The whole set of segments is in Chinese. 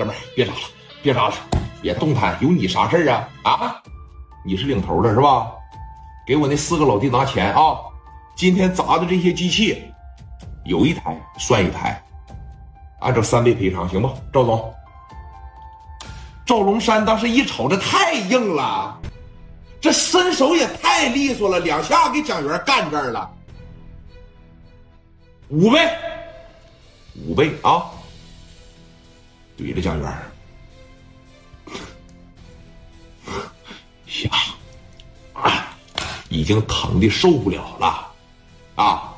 哥们儿别砸了，别砸了，别动弹，有你啥事儿啊？啊，你是领头的是吧？给我那四个老弟拿钱啊！今天砸的这些机器，有一台算一台，按照三倍赔偿，行不？赵总，赵龙山当时一瞅，这太硬了，这身手也太利索了，两下给蒋元干这儿了，五倍，五倍啊！怼着蒋元，下。已经疼的受不了了，啊！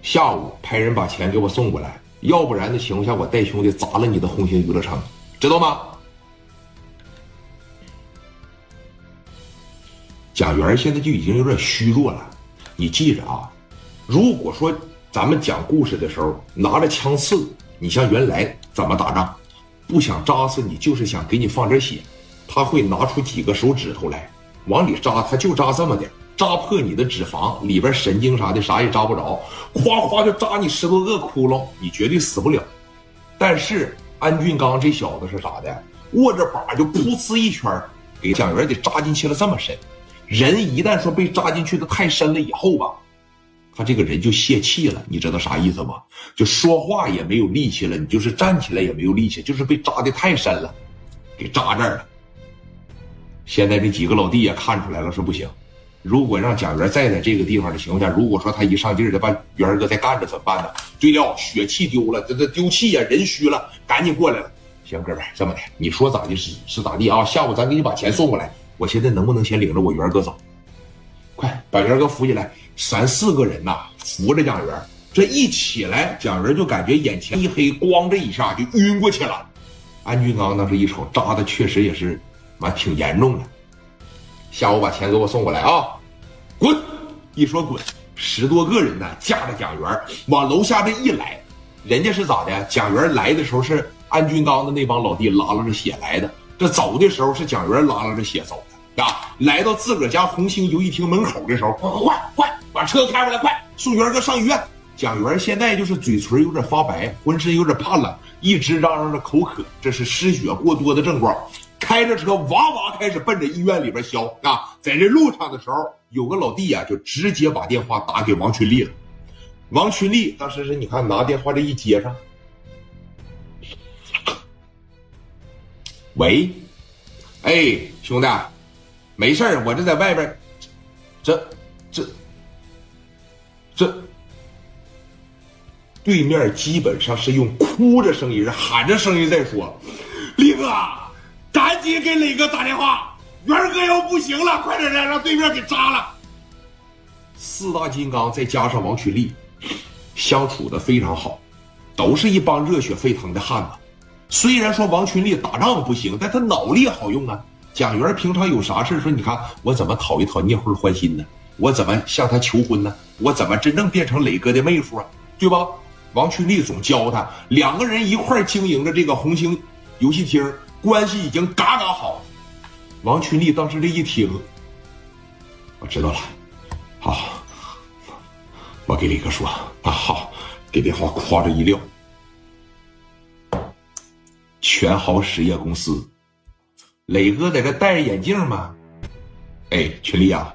下午派人把钱给我送过来，要不然的情况下，我带兄弟砸了你的红星娱乐城，知道吗？蒋元现在就已经有点虚弱了，你记着啊！如果说咱们讲故事的时候拿着枪刺，你像原来怎么打仗，不想扎死你，就是想给你放点血，他会拿出几个手指头来。往里扎，他就扎这么点，扎破你的脂肪，里边神经啥的啥也扎不着，夸夸就扎你十多个窟窿，你绝对死不了。但是安俊刚这小子是啥的？握着把就噗呲一圈，给蒋元给扎进去了这么深。人一旦说被扎进去的太深了以后吧，他这个人就泄气了，你知道啥意思不？就说话也没有力气了，你就是站起来也没有力气，就是被扎的太深了，给扎这儿了。现在这几个老弟也看出来了，说不行。如果让蒋元再在这个地方的情况下，如果说他一上劲儿的把元哥再干着怎么办呢？对了，血气丢了，这这丢气呀，人虚了，赶紧过来了。行，哥们儿，这么的，你说咋的是是咋地啊？下午咱给你把钱送过来。我现在能不能先领着我元哥走？快把元哥扶起来。三四个人呐，扶着蒋元，这一起来，蒋元就感觉眼前一黑，咣这一下就晕过去了。安军刚当时一瞅，扎的确实也是。完挺严重的，下午把钱给我送过来啊！滚！一说滚，十多个人呢，架着蒋元往楼下这一来，人家是咋的？蒋元来的时候是安军刚的那帮老弟拉拉着血来的，这走的时候是蒋元拉拉着血走的啊！来到自个儿家红星游戏厅门口的时候，快快快把车开过来，快送元哥上医院！蒋元现在就是嘴唇有点发白，浑身有点怕冷，一直嚷嚷着口渴，这是失血过多的症状。开着车哇哇开始奔着医院里边消啊！在这路上的时候，有个老弟呀，就直接把电话打给王群力了。王群力当时是你看拿电话这一接上，喂，哎，兄弟，没事我这在外边，这这这，对面基本上是用哭着声音、喊着声音在说：“力哥。”赶紧给磊哥打电话，元哥要不行了，快点来，让对面给扎了。四大金刚再加上王群力，相处的非常好，都是一帮热血沸腾的汉子。虽然说王群力打仗不行，但他脑力好用啊。蒋元平常有啥事说，你看我怎么讨一讨聂慧欢心呢？我怎么向她求婚呢？我怎么真正变成磊哥的妹夫啊？对吧？王群力总教他，两个人一块经营着这个红星游戏厅。关系已经嘎嘎好，王群力当时这一听，我知道了，好，我给李哥说啊，好，给电话夸着一撂，全豪实业公司，磊哥在这戴着眼镜吗？哎，群力啊，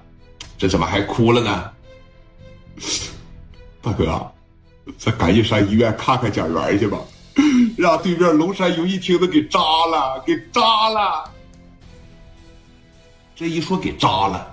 这怎么还哭了呢？大哥，咱赶紧上医院看看蒋元去吧。让对面龙山游戏厅的给扎了，给扎了。这一说给扎了，